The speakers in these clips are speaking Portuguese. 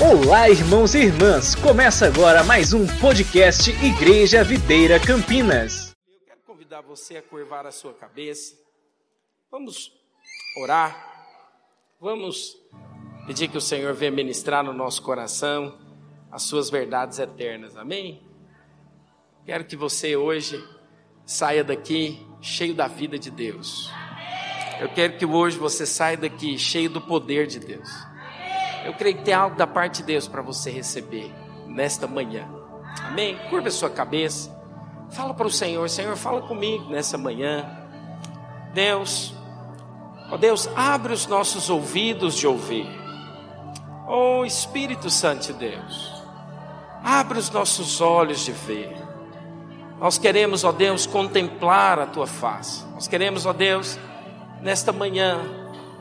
Olá, irmãos e irmãs! Começa agora mais um podcast Igreja Videira Campinas. Eu quero convidar você a curvar a sua cabeça. Vamos orar. Vamos pedir que o Senhor venha ministrar no nosso coração as suas verdades eternas. Amém? Quero que você hoje saia daqui cheio da vida de Deus. Eu quero que hoje você saia daqui cheio do poder de Deus. Eu creio que tem algo da parte de Deus para você receber nesta manhã. Amém? Curva a sua cabeça. Fala para o Senhor, Senhor, fala comigo nessa manhã. Deus, ó Deus, abre os nossos ouvidos de ouvir. Ó Espírito Santo de Deus, abre os nossos olhos de ver. Nós queremos, ó Deus, contemplar a tua face. Nós queremos, ó Deus, nesta manhã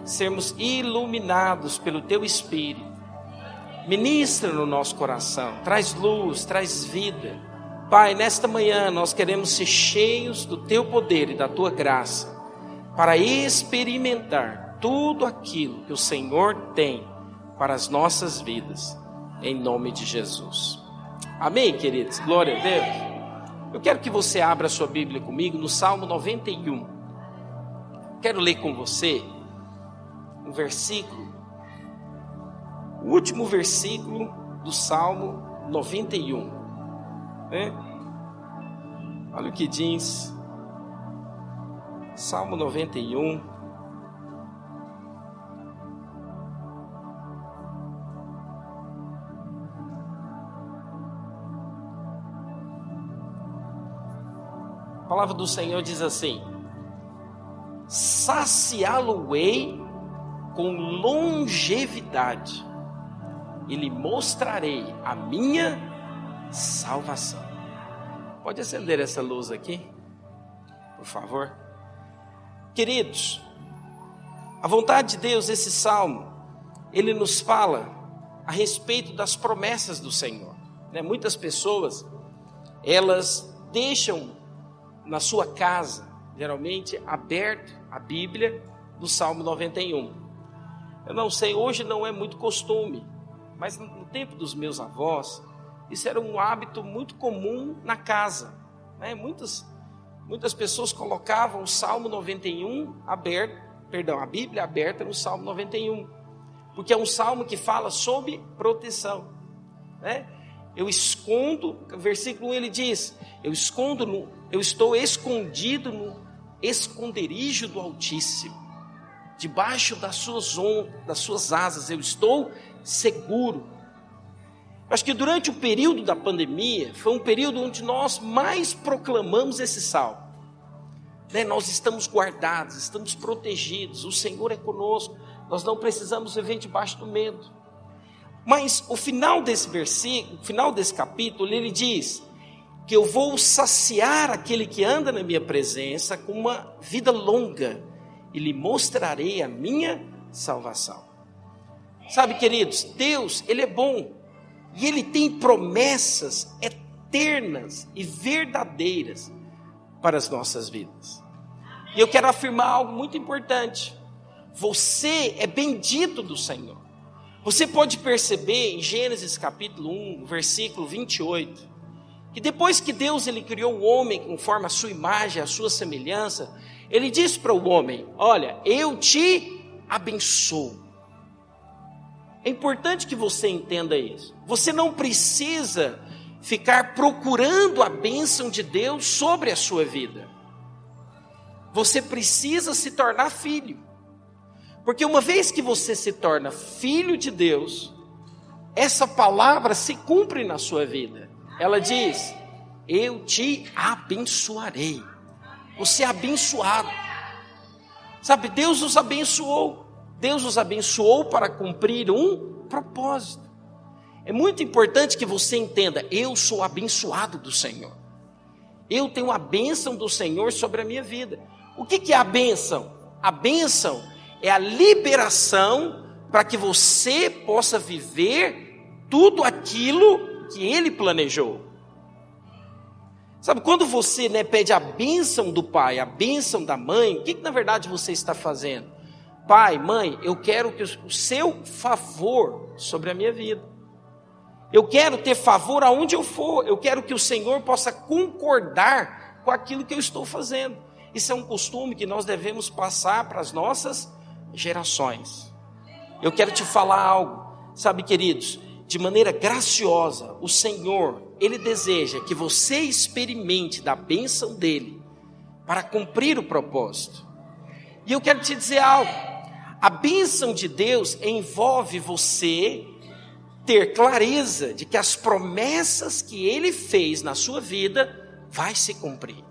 sermos iluminados pelo teu Espírito. Ministra no nosso coração, traz luz, traz vida. Pai, nesta manhã nós queremos ser cheios do teu poder e da tua graça para experimentar tudo aquilo que o Senhor tem para as nossas vidas, em nome de Jesus. Amém, queridos? Glória a Deus. Eu quero que você abra sua Bíblia comigo no Salmo 91. Quero ler com você um versículo, o último versículo do Salmo 91. Né? Olha o que diz, Salmo 91. A palavra do Senhor diz assim: saciá-lo-ei com longevidade e lhe mostrarei a minha salvação. Pode acender essa luz aqui, por favor? Queridos, a vontade de Deus, esse salmo, ele nos fala a respeito das promessas do Senhor. Né? Muitas pessoas, elas deixam na sua casa, geralmente, aberto a Bíblia do Salmo 91. Eu não sei, hoje não é muito costume, mas no tempo dos meus avós, isso era um hábito muito comum na casa. Né? Muitas, muitas pessoas colocavam o Salmo 91 aberto, perdão, a Bíblia aberta no Salmo 91, porque é um salmo que fala sobre proteção. Né? Eu escondo, versículo 1 ele diz: Eu escondo, no, eu estou escondido no esconderijo do Altíssimo debaixo das suas, das suas asas, eu estou seguro. Acho que durante o período da pandemia, foi um período onde nós mais proclamamos esse salmo. Né? Nós estamos guardados, estamos protegidos, o Senhor é conosco, nós não precisamos viver debaixo do medo. Mas o final desse versículo, o final desse capítulo, ele diz que eu vou saciar aquele que anda na minha presença com uma vida longa e lhe mostrarei a minha salvação. Sabe, queridos, Deus, Ele é bom e Ele tem promessas eternas e verdadeiras para as nossas vidas. E eu quero afirmar algo muito importante: você é bendito do Senhor. Você pode perceber em Gênesis capítulo 1, versículo 28, que depois que Deus ele criou o homem conforme a sua imagem, a sua semelhança, ele diz para o homem: Olha, eu te abençoo. É importante que você entenda isso. Você não precisa ficar procurando a bênção de Deus sobre a sua vida. Você precisa se tornar filho. Porque uma vez que você se torna filho de Deus, essa palavra se cumpre na sua vida. Ela diz: Eu te abençoarei. Você é abençoado. Sabe, Deus nos abençoou. Deus nos abençoou para cumprir um propósito. É muito importante que você entenda: eu sou abençoado do Senhor. Eu tenho a bênção do Senhor sobre a minha vida. O que, que é a bênção? A bênção é a liberação para que você possa viver tudo aquilo que Ele planejou. Sabe, quando você né, pede a bênção do pai, a bênção da mãe, o que, que na verdade você está fazendo? Pai, mãe, eu quero que o seu favor sobre a minha vida. Eu quero ter favor aonde eu for. Eu quero que o Senhor possa concordar com aquilo que eu estou fazendo. Isso é um costume que nós devemos passar para as nossas gerações. Eu quero te falar algo, sabe, queridos, de maneira graciosa, o Senhor, Ele deseja que você experimente da bênção dEle para cumprir o propósito. E eu quero te dizer algo: a bênção de Deus envolve você ter clareza de que as promessas que Ele fez na sua vida vai se cumprir.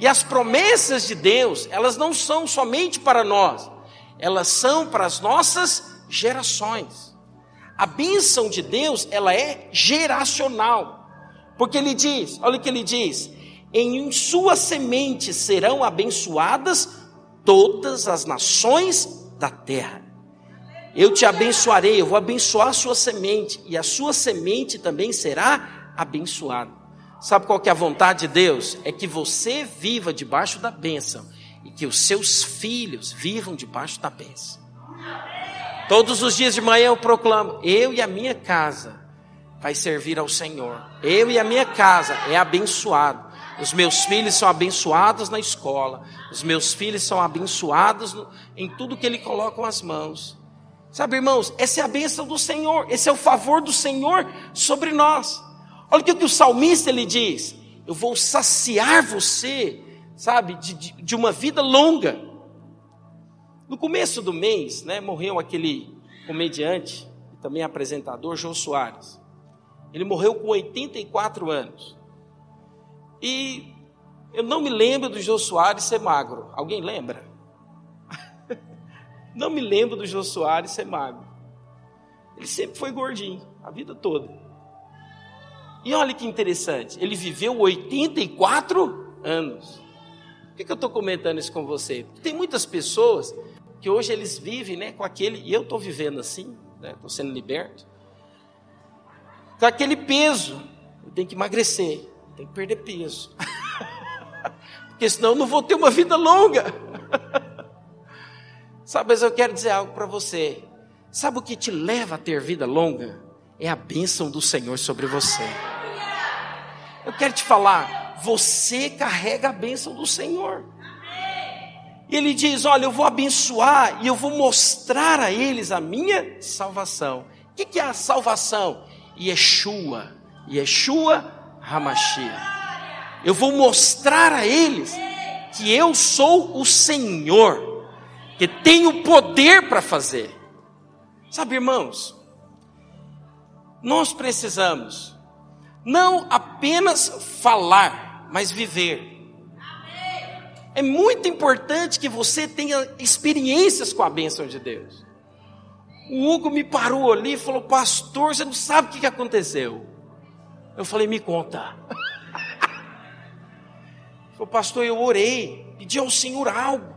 E as promessas de Deus, elas não são somente para nós, elas são para as nossas gerações. A bênção de Deus, ela é geracional. Porque ele diz, olha o que ele diz: em sua semente serão abençoadas todas as nações da terra. Eu te abençoarei, eu vou abençoar a sua semente, e a sua semente também será abençoada. Sabe qual que é a vontade de Deus? É que você viva debaixo da bênção e que os seus filhos vivam debaixo da bênção. Todos os dias de manhã eu proclamo: eu e a minha casa vai servir ao Senhor. Eu e a minha casa é abençoado. Os meus filhos são abençoados na escola. Os meus filhos são abençoados no, em tudo que Ele coloca as mãos. Sabe, irmãos, essa é a bênção do Senhor. Esse é o favor do Senhor sobre nós. Olha o que o salmista ele diz: Eu vou saciar você, sabe, de, de, de uma vida longa. No começo do mês, né, morreu aquele comediante e também apresentador, João Soares. Ele morreu com 84 anos. E eu não me lembro do João Soares ser magro. Alguém lembra? não me lembro do João Soares ser magro. Ele sempre foi gordinho, a vida toda. E olha que interessante, ele viveu 84 anos. Por que, que eu estou comentando isso com você? Porque tem muitas pessoas que hoje eles vivem né, com aquele, e eu estou vivendo assim, estou né, sendo liberto, com aquele peso. Eu tenho que emagrecer, tenho que perder peso. Porque senão eu não vou ter uma vida longa. Sabe, mas eu quero dizer algo para você. Sabe o que te leva a ter vida longa? É a bênção do Senhor sobre você. Eu quero te falar, você carrega a bênção do Senhor. E ele diz: Olha, eu vou abençoar e eu vou mostrar a eles a minha salvação. O que é a salvação? Yeshua, Yeshua Hamashia. Eu vou mostrar a eles que eu sou o Senhor, que tenho poder para fazer. Sabe, irmãos, nós precisamos não apenas falar, mas viver. É muito importante que você tenha experiências com a bênção de Deus. O Hugo me parou ali e falou: Pastor, você não sabe o que aconteceu. Eu falei: Me conta. falou, Pastor, eu orei, pedi ao Senhor algo.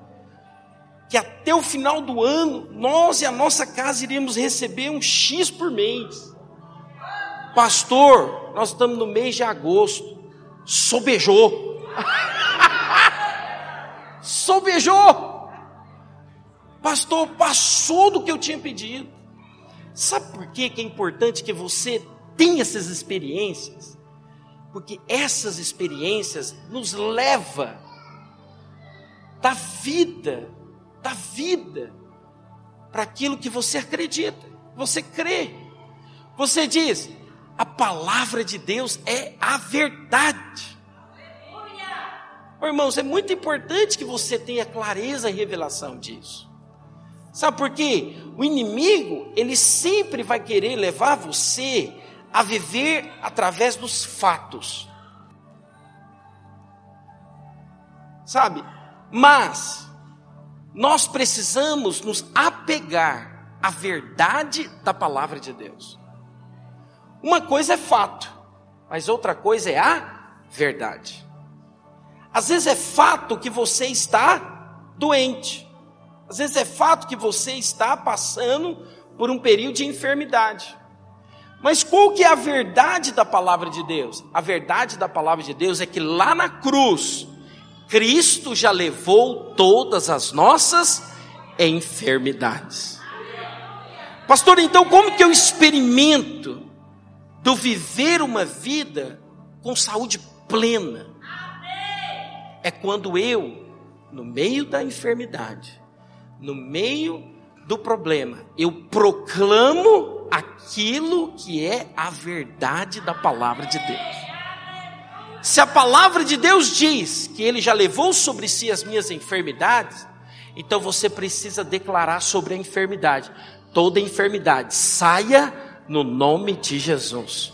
Que até o final do ano, nós e a nossa casa iríamos receber um X por mês. Pastor, nós estamos no mês de agosto. Sobejou. Sobejou. Pastor, passou do que eu tinha pedido. Sabe por que é importante que você tenha essas experiências? Porque essas experiências nos leva da vida, da vida, para aquilo que você acredita, você crê. Você diz, a palavra de Deus é a verdade. Irmãos, é muito importante que você tenha clareza e revelação disso. Sabe por quê? O inimigo, ele sempre vai querer levar você a viver através dos fatos. Sabe? Mas nós precisamos nos apegar à verdade da palavra de Deus. Uma coisa é fato, mas outra coisa é a verdade. Às vezes é fato que você está doente. Às vezes é fato que você está passando por um período de enfermidade. Mas qual que é a verdade da palavra de Deus? A verdade da palavra de Deus é que lá na cruz, Cristo já levou todas as nossas enfermidades. Pastor, então como que eu experimento do viver uma vida com saúde plena. É quando eu, no meio da enfermidade, no meio do problema, eu proclamo aquilo que é a verdade da palavra de Deus. Se a palavra de Deus diz que Ele já levou sobre si as minhas enfermidades, então você precisa declarar sobre a enfermidade. Toda enfermidade saia no nome de Jesus.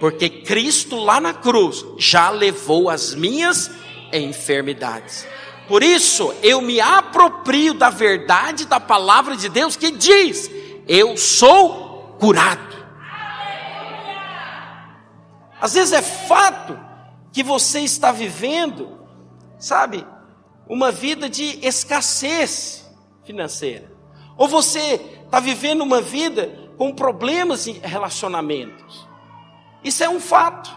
Porque Cristo lá na cruz já levou as minhas enfermidades. Por isso, eu me aproprio da verdade da palavra de Deus que diz: Eu sou curado. Às vezes é fato que você está vivendo, sabe, uma vida de escassez financeira. Ou você está vivendo uma vida com problemas em relacionamentos. Isso é um fato.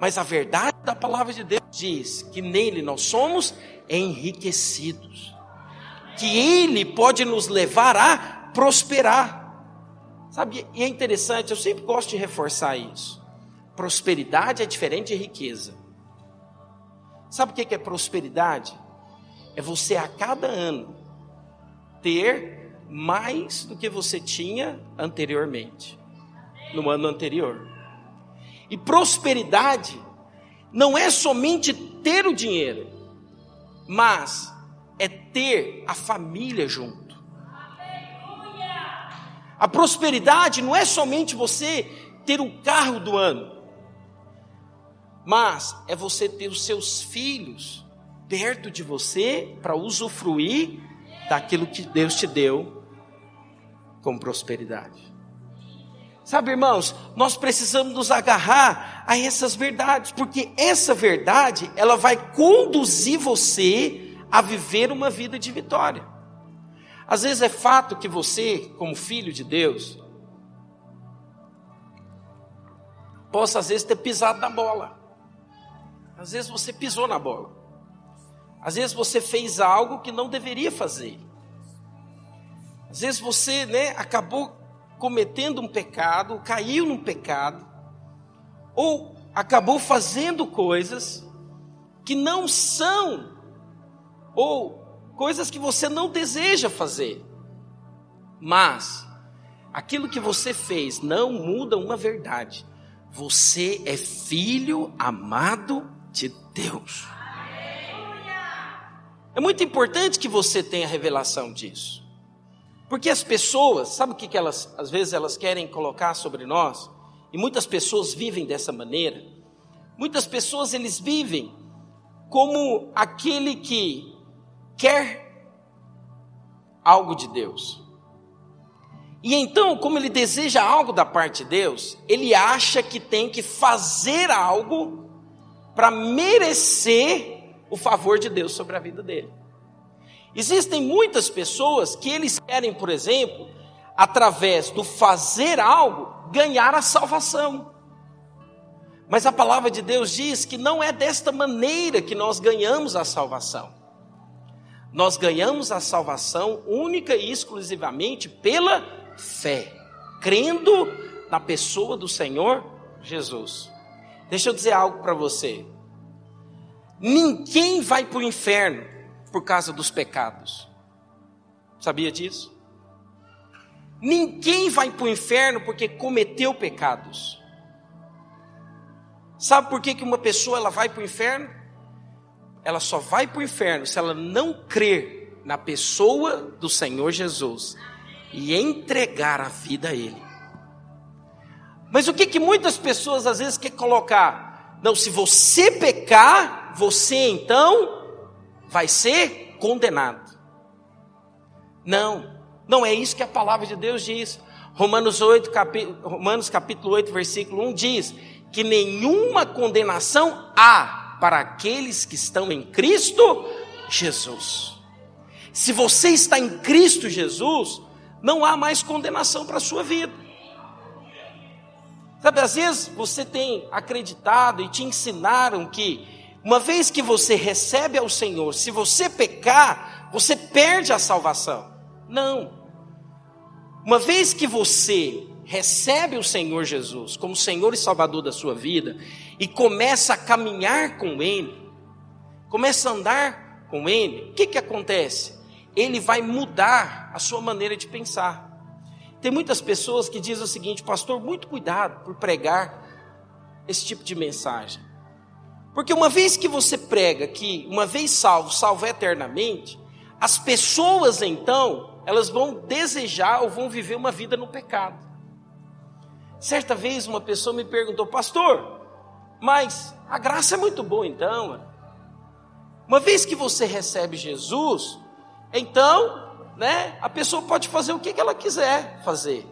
Mas a verdade da palavra de Deus diz que nele nós somos enriquecidos. Que ele pode nos levar a prosperar. Sabe, e é interessante, eu sempre gosto de reforçar isso. Prosperidade é diferente de riqueza. Sabe o que é prosperidade? É você a cada ano ter mais do que você tinha anteriormente, no ano anterior. E prosperidade não é somente ter o dinheiro, mas é ter a família junto. A prosperidade não é somente você ter o carro do ano, mas é você ter os seus filhos perto de você para usufruir daquilo que Deus te deu com prosperidade. Sabe, irmãos, nós precisamos nos agarrar a essas verdades, porque essa verdade, ela vai conduzir você a viver uma vida de vitória. Às vezes é fato que você, como filho de Deus, possa às vezes ter pisado na bola. Às vezes você pisou na bola. Às vezes você fez algo que não deveria fazer. Às vezes você, né, acabou cometendo um pecado, caiu num pecado, ou acabou fazendo coisas que não são, ou coisas que você não deseja fazer. Mas aquilo que você fez não muda uma verdade. Você é filho amado de Deus. É muito importante que você tenha revelação disso. Porque as pessoas, sabe o que, que elas, às vezes, elas querem colocar sobre nós? E muitas pessoas vivem dessa maneira. Muitas pessoas, eles vivem como aquele que quer algo de Deus. E então, como ele deseja algo da parte de Deus, ele acha que tem que fazer algo para merecer o favor de Deus sobre a vida dele. Existem muitas pessoas que eles querem, por exemplo, através do fazer algo, ganhar a salvação. Mas a palavra de Deus diz que não é desta maneira que nós ganhamos a salvação. Nós ganhamos a salvação única e exclusivamente pela fé, crendo na pessoa do Senhor Jesus. Deixa eu dizer algo para você. Ninguém vai para o inferno por causa dos pecados. Sabia disso? Ninguém vai para o inferno porque cometeu pecados. Sabe por que, que uma pessoa ela vai para o inferno? Ela só vai para o inferno se ela não crer na pessoa do Senhor Jesus e entregar a vida a Ele. Mas o que, que muitas pessoas às vezes querem colocar? Não, se você pecar, você então vai ser condenado. Não, não é isso que a palavra de Deus diz. Romanos, 8, capi, Romanos capítulo 8, versículo 1 diz que nenhuma condenação há para aqueles que estão em Cristo Jesus. Se você está em Cristo Jesus, não há mais condenação para a sua vida. Sabe, às vezes você tem acreditado e te ensinaram que uma vez que você recebe ao Senhor, se você pecar, você perde a salvação. Não. Uma vez que você recebe o Senhor Jesus como Senhor e Salvador da sua vida e começa a caminhar com Ele, começa a andar com Ele, o que, que acontece? Ele vai mudar a sua maneira de pensar. Tem muitas pessoas que dizem o seguinte, pastor, muito cuidado por pregar esse tipo de mensagem. Porque uma vez que você prega que uma vez salvo, salvo eternamente, as pessoas então, elas vão desejar ou vão viver uma vida no pecado. Certa vez uma pessoa me perguntou, pastor, mas a graça é muito boa então. Uma vez que você recebe Jesus, então, né, a pessoa pode fazer o que ela quiser fazer.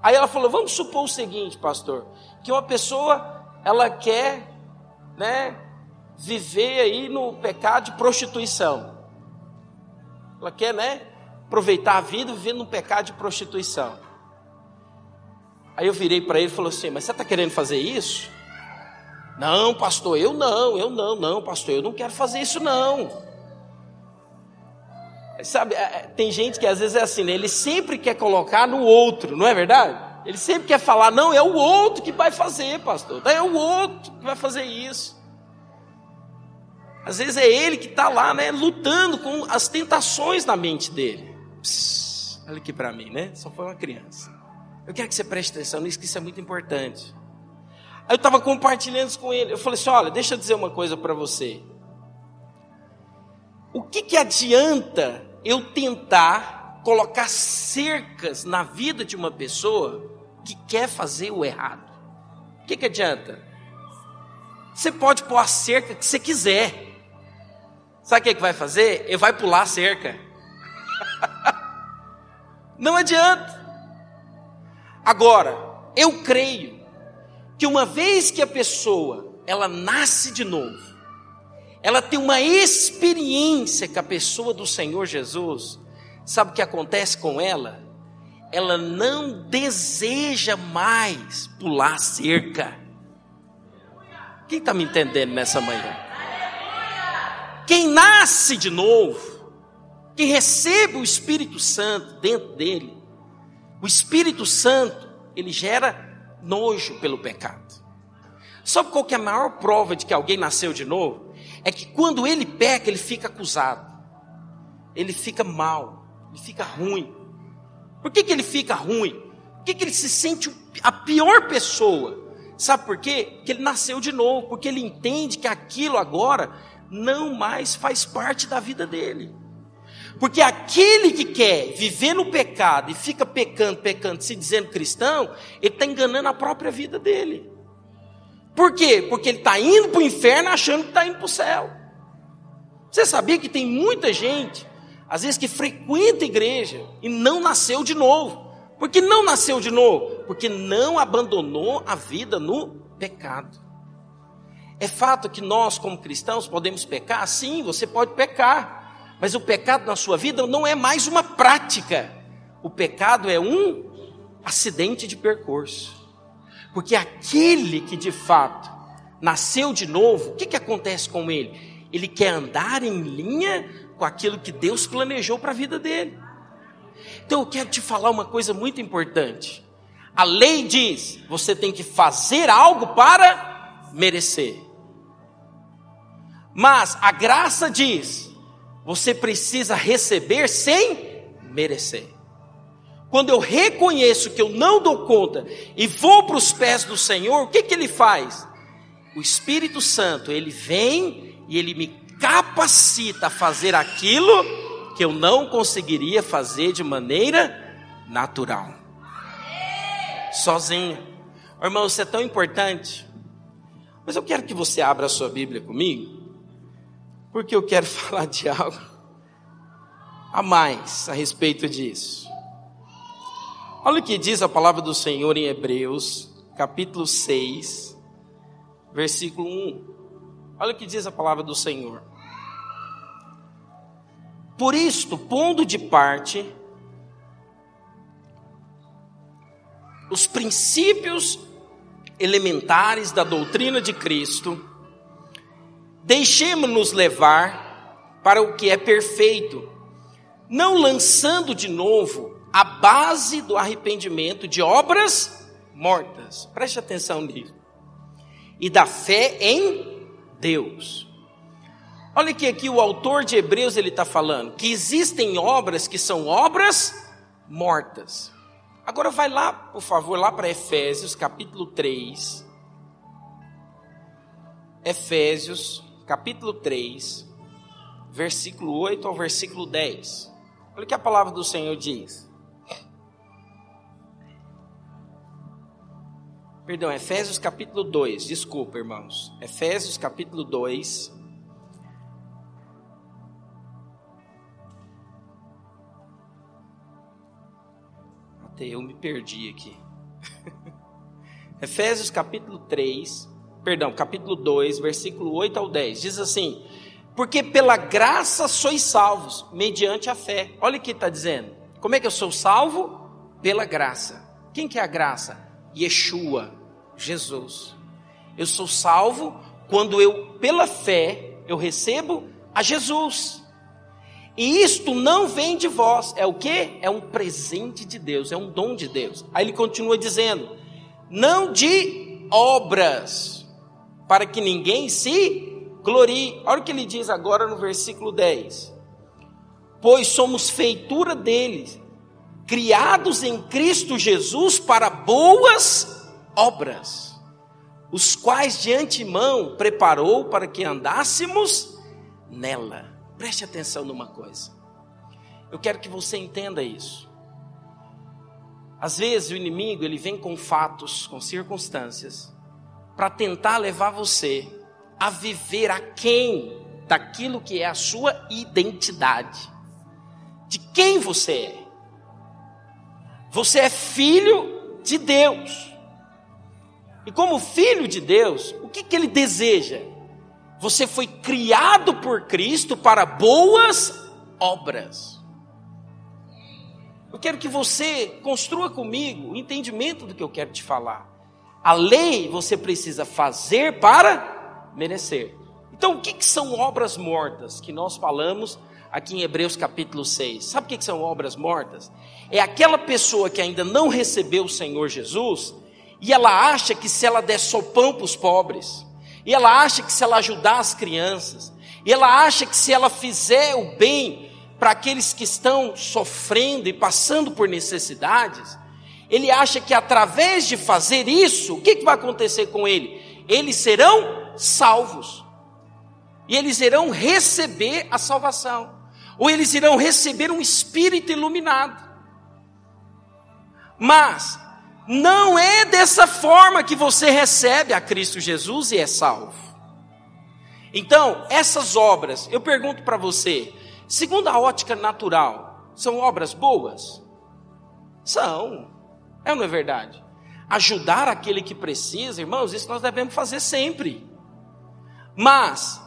Aí ela falou: vamos supor o seguinte, pastor, que uma pessoa ela quer, né, viver aí no pecado de prostituição. Ela quer, né, aproveitar a vida vivendo no pecado de prostituição. Aí eu virei para ele e falou assim: Mas você está querendo fazer isso? Não, pastor, eu não, eu não, não, pastor, eu não quero fazer isso não. Sabe, é, é, tem gente que às vezes é assim, né? ele sempre quer colocar no outro, não é verdade? Ele sempre quer falar, não, é o outro que vai fazer, pastor, é o outro que vai fazer isso. Às vezes é ele que está lá, né, lutando com as tentações na mente dele. Psst, olha aqui para mim, né? Só foi uma criança. Eu quero que você preste atenção nisso, que isso é muito importante. Aí eu estava compartilhando isso com ele. Eu falei assim: olha, deixa eu dizer uma coisa para você. O que, que adianta eu tentar colocar cercas na vida de uma pessoa que quer fazer o errado? O que, que adianta? Você pode pôr a cerca que você quiser. Sabe o que, que vai fazer? Ele vai pular a cerca. Não adianta. Agora, eu creio que uma vez que a pessoa ela nasce de novo, ela tem uma experiência com a pessoa do Senhor Jesus, sabe o que acontece com ela? Ela não deseja mais pular cerca. Quem está me entendendo nessa manhã? Quem nasce de novo, quem recebe o Espírito Santo dentro dele, o Espírito Santo, ele gera nojo pelo pecado. Sabe qual que é a maior prova de que alguém nasceu de novo? É que quando ele peca, ele fica acusado. Ele fica mal, ele fica ruim. Por que, que ele fica ruim? Por que, que ele se sente a pior pessoa? Sabe por quê? Porque ele nasceu de novo, porque ele entende que aquilo agora não mais faz parte da vida dele. Porque aquele que quer viver no pecado e fica pecando, pecando, se dizendo cristão, ele está enganando a própria vida dele. Por quê? Porque ele está indo para o inferno achando que está indo para o céu. Você sabia que tem muita gente, às vezes, que frequenta a igreja e não nasceu de novo. Por que não nasceu de novo? Porque não abandonou a vida no pecado. É fato que nós, como cristãos, podemos pecar? Sim, você pode pecar. Mas o pecado na sua vida não é mais uma prática. O pecado é um acidente de percurso. Porque aquele que de fato nasceu de novo, o que, que acontece com ele? Ele quer andar em linha com aquilo que Deus planejou para a vida dele. Então eu quero te falar uma coisa muito importante. A lei diz: você tem que fazer algo para merecer. Mas a graça diz: você precisa receber sem merecer. Quando eu reconheço que eu não dou conta e vou para os pés do Senhor, o que, que Ele faz? O Espírito Santo, Ele vem e Ele me capacita a fazer aquilo que eu não conseguiria fazer de maneira natural, sozinho. Irmão, isso é tão importante. Mas eu quero que você abra a sua Bíblia comigo porque eu quero falar de algo a mais a respeito disso. Olha o que diz a palavra do Senhor em Hebreus, capítulo 6, versículo 1. Olha o que diz a palavra do Senhor. Por isto, pondo de parte os princípios elementares da doutrina de Cristo, Deixemos-nos levar para o que é perfeito, não lançando de novo a base do arrependimento de obras mortas. Preste atenção nisso. E da fé em Deus. Olha que aqui o autor de Hebreus ele está falando que existem obras que são obras mortas. Agora vai lá, por favor, lá para Efésios capítulo 3. Efésios capítulo 3, versículo 8 ao versículo 10. Olha o que a palavra do Senhor diz. Perdão, Efésios capítulo 2, desculpa, irmãos. Efésios capítulo 2. Até eu me perdi aqui. Efésios capítulo 3, perdão, capítulo 2, versículo 8 ao 10. Diz assim: Porque pela graça sois salvos, mediante a fé. Olha o que está dizendo. Como é que eu sou salvo? Pela graça. Quem que é a graça? Yeshua, Jesus. Eu sou salvo quando eu, pela fé, eu recebo a Jesus. E isto não vem de vós, é o que? É um presente de Deus, é um dom de Deus. Aí ele continua dizendo: não de obras, para que ninguém se glorie. Olha o que ele diz agora no versículo 10: Pois somos feitura deles, criados em Cristo Jesus para boas obras, os quais de antemão preparou para que andássemos nela. Preste atenção numa coisa. Eu quero que você entenda isso. Às vezes o inimigo ele vem com fatos, com circunstâncias, para tentar levar você a viver aquém daquilo que é a sua identidade, de quem você é. Você é filho de Deus. E como filho de Deus, o que, que ele deseja? Você foi criado por Cristo para boas obras. Eu quero que você construa comigo o entendimento do que eu quero te falar. A lei você precisa fazer para merecer. Então, o que, que são obras mortas que nós falamos aqui em Hebreus capítulo 6. Sabe o que são obras mortas? É aquela pessoa que ainda não recebeu o Senhor Jesus e ela acha que se ela der sopão para os pobres, e ela acha que se ela ajudar as crianças, e ela acha que se ela fizer o bem para aqueles que estão sofrendo e passando por necessidades, ele acha que através de fazer isso, o que, que vai acontecer com ele? Eles serão salvos. E eles irão receber a salvação ou eles irão receber um espírito iluminado. Mas não é dessa forma que você recebe a Cristo Jesus e é salvo. Então, essas obras, eu pergunto para você, segundo a ótica natural, são obras boas? São. É ou não é verdade? Ajudar aquele que precisa, irmãos, isso nós devemos fazer sempre. Mas,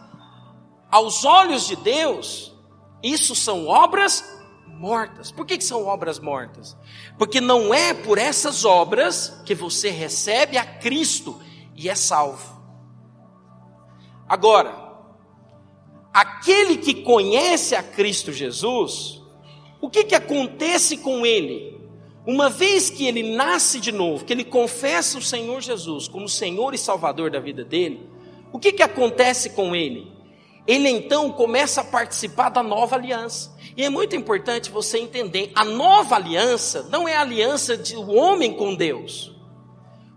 aos olhos de Deus, isso são obras mortas. Por que, que são obras mortas? Porque não é por essas obras que você recebe a Cristo e é salvo. Agora, aquele que conhece a Cristo Jesus, o que, que acontece com ele? Uma vez que ele nasce de novo, que ele confessa o Senhor Jesus como Senhor e Salvador da vida dele, o que, que acontece com ele? ele então começa a participar da nova aliança. E é muito importante você entender: a nova aliança não é a aliança do homem com Deus.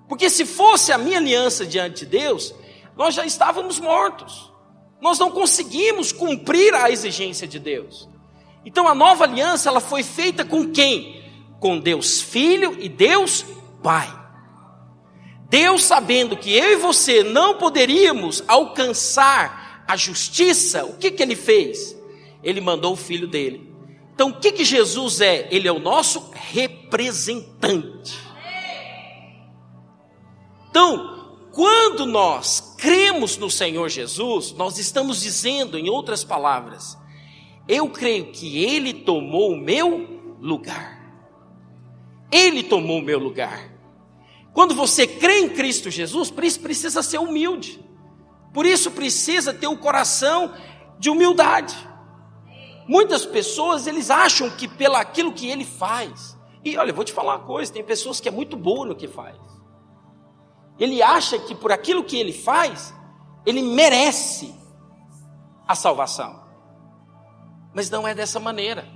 Porque se fosse a minha aliança diante de Deus, nós já estávamos mortos. Nós não conseguimos cumprir a exigência de Deus. Então a nova aliança ela foi feita com quem? Com Deus Filho e Deus Pai. Deus sabendo que eu e você não poderíamos alcançar a justiça, o que, que ele fez? Ele mandou o filho dele. Então, o que, que Jesus é? Ele é o nosso representante. Então, quando nós cremos no Senhor Jesus, nós estamos dizendo, em outras palavras, eu creio que Ele tomou o meu lugar. Ele tomou o meu lugar. Quando você crê em Cristo Jesus, precisa ser humilde. Por isso precisa ter o um coração de humildade. Muitas pessoas eles acham que pelo aquilo que ele faz, E olha, eu vou te falar uma coisa: tem pessoas que é muito boa no que faz. Ele acha que por aquilo que ele faz, ele merece a salvação. Mas não é dessa maneira.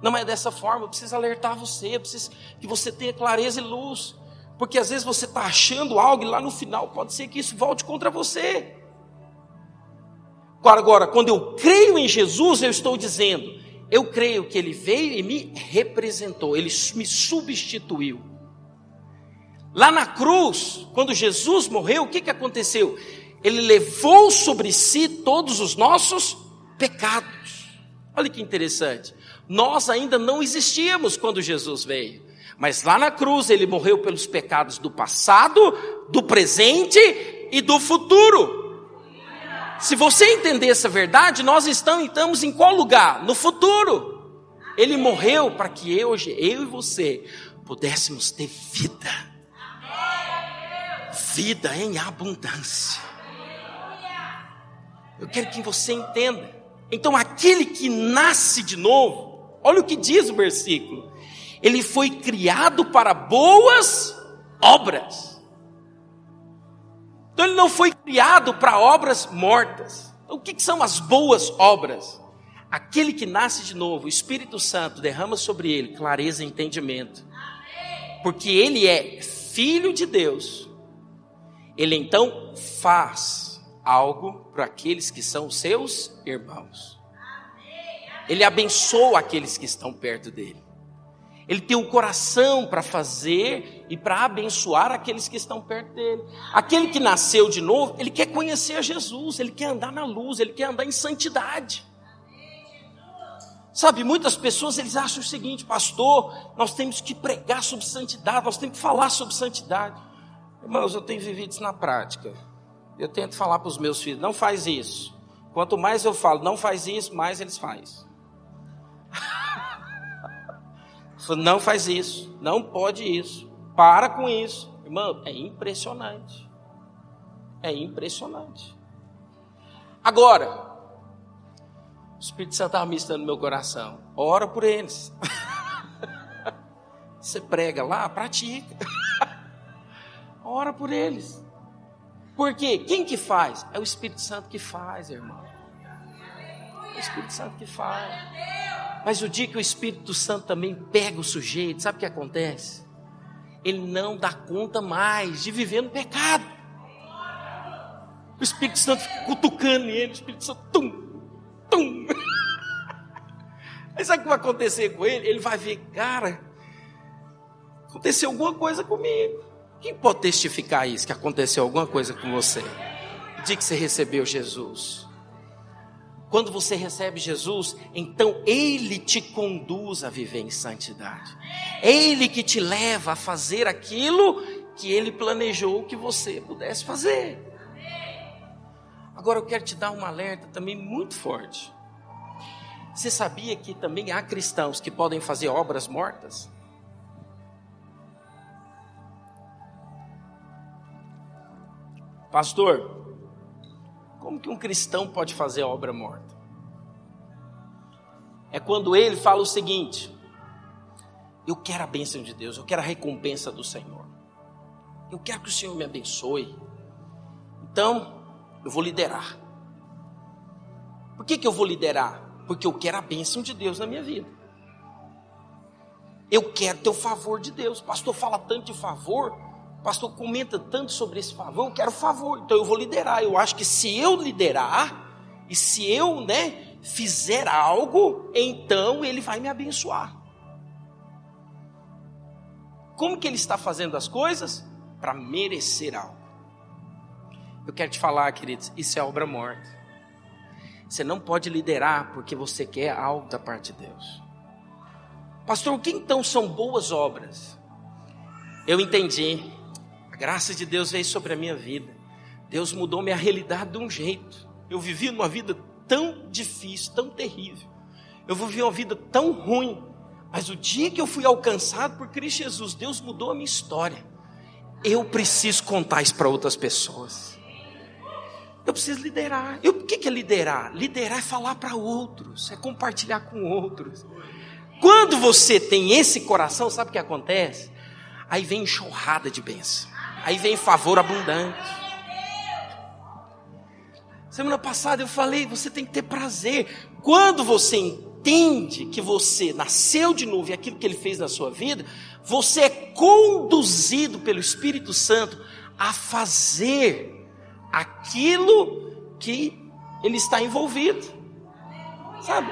Não é dessa forma. Eu preciso alertar você, eu preciso que você tenha clareza e luz. Porque às vezes você está achando algo e lá no final pode ser que isso volte contra você. Agora, agora, quando eu creio em Jesus, eu estou dizendo, eu creio que Ele veio e me representou, Ele me substituiu. Lá na cruz, quando Jesus morreu, o que, que aconteceu? Ele levou sobre si todos os nossos pecados. Olha que interessante. Nós ainda não existíamos quando Jesus veio. Mas lá na cruz ele morreu pelos pecados do passado, do presente e do futuro. Se você entender essa verdade, nós estamos em qual lugar? No futuro. Ele morreu para que eu, eu e você pudéssemos ter vida. Vida em abundância. Eu quero que você entenda. Então, aquele que nasce de novo, olha o que diz o versículo ele foi criado para boas obras. Então ele não foi criado para obras mortas. Então, o que, que são as boas obras? Aquele que nasce de novo, o Espírito Santo derrama sobre ele clareza e entendimento. Porque ele é filho de Deus. Ele então faz algo para aqueles que são seus irmãos. Ele abençoa aqueles que estão perto dele. Ele tem o coração para fazer e para abençoar aqueles que estão perto dele. Aquele que nasceu de novo, ele quer conhecer a Jesus, ele quer andar na luz, ele quer andar em santidade. Sabe, muitas pessoas eles acham o seguinte, pastor, nós temos que pregar sobre santidade, nós temos que falar sobre santidade. Irmãos, eu tenho vivido isso na prática. Eu tento falar para os meus filhos, não faz isso. Quanto mais eu falo, não faz isso, mais eles fazem. Não faz isso, não pode isso, para com isso. Irmão, é impressionante. É impressionante. Agora, o Espírito Santo estava ministrando no meu coração. Ora por eles. Você prega lá, pratica. Ora por eles. Por quê? Quem que faz? É o Espírito Santo que faz, irmão. É o Espírito Santo que faz. Mas o dia que o Espírito Santo também pega o sujeito, sabe o que acontece? Ele não dá conta mais de viver no pecado. O Espírito Santo fica cutucando ele, o Espírito Santo, tum, tum. Aí sabe o que vai acontecer com ele? Ele vai ver, cara, aconteceu alguma coisa comigo. Quem pode testificar isso, que aconteceu alguma coisa com você? O dia que você recebeu Jesus. Quando você recebe Jesus, então Ele te conduz a viver em santidade. Ele que te leva a fazer aquilo que Ele planejou que você pudesse fazer. Agora eu quero te dar um alerta também muito forte. Você sabia que também há cristãos que podem fazer obras mortas? Pastor, como que um cristão pode fazer obra morta? É quando ele fala o seguinte: Eu quero a bênção de Deus, eu quero a recompensa do Senhor. Eu quero que o Senhor me abençoe. Então, eu vou liderar. Por que, que eu vou liderar? Porque eu quero a bênção de Deus na minha vida. Eu quero ter o favor de Deus. O pastor fala tanto de favor pastor comenta tanto sobre esse favor, eu quero favor, então eu vou liderar. Eu acho que se eu liderar, e se eu, né, fizer algo, então ele vai me abençoar. Como que ele está fazendo as coisas? Para merecer algo. Eu quero te falar, queridos, isso é obra morta. Você não pode liderar porque você quer algo da parte de Deus. Pastor, o que então são boas obras? Eu entendi a graça de Deus veio sobre a minha vida. Deus mudou minha realidade de um jeito. Eu vivi uma vida tão difícil, tão terrível. Eu vivi uma vida tão ruim. Mas o dia que eu fui alcançado por Cristo Jesus, Deus mudou a minha história. Eu preciso contar isso para outras pessoas. Eu preciso liderar. Eu, o que é liderar? Liderar é falar para outros, é compartilhar com outros. Quando você tem esse coração, sabe o que acontece? Aí vem enxurrada de bênção. Aí vem favor abundante. Semana passada eu falei, você tem que ter prazer. Quando você entende que você nasceu de novo e aquilo que ele fez na sua vida, você é conduzido pelo Espírito Santo a fazer aquilo que ele está envolvido. Sabe?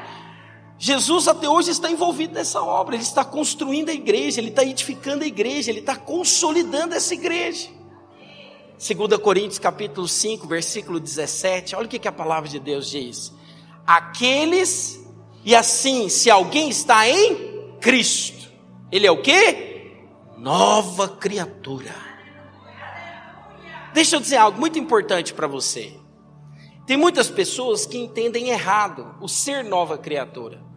Jesus até hoje está envolvido nessa obra, ele está construindo a igreja, ele está edificando a igreja, ele está consolidando essa igreja. 2 Coríntios capítulo 5, versículo 17, olha o que, que a palavra de Deus diz. Aqueles, e assim, se alguém está em Cristo, ele é o que? Nova criatura. Deixa eu dizer algo muito importante para você. Tem muitas pessoas que entendem errado o ser nova criatura.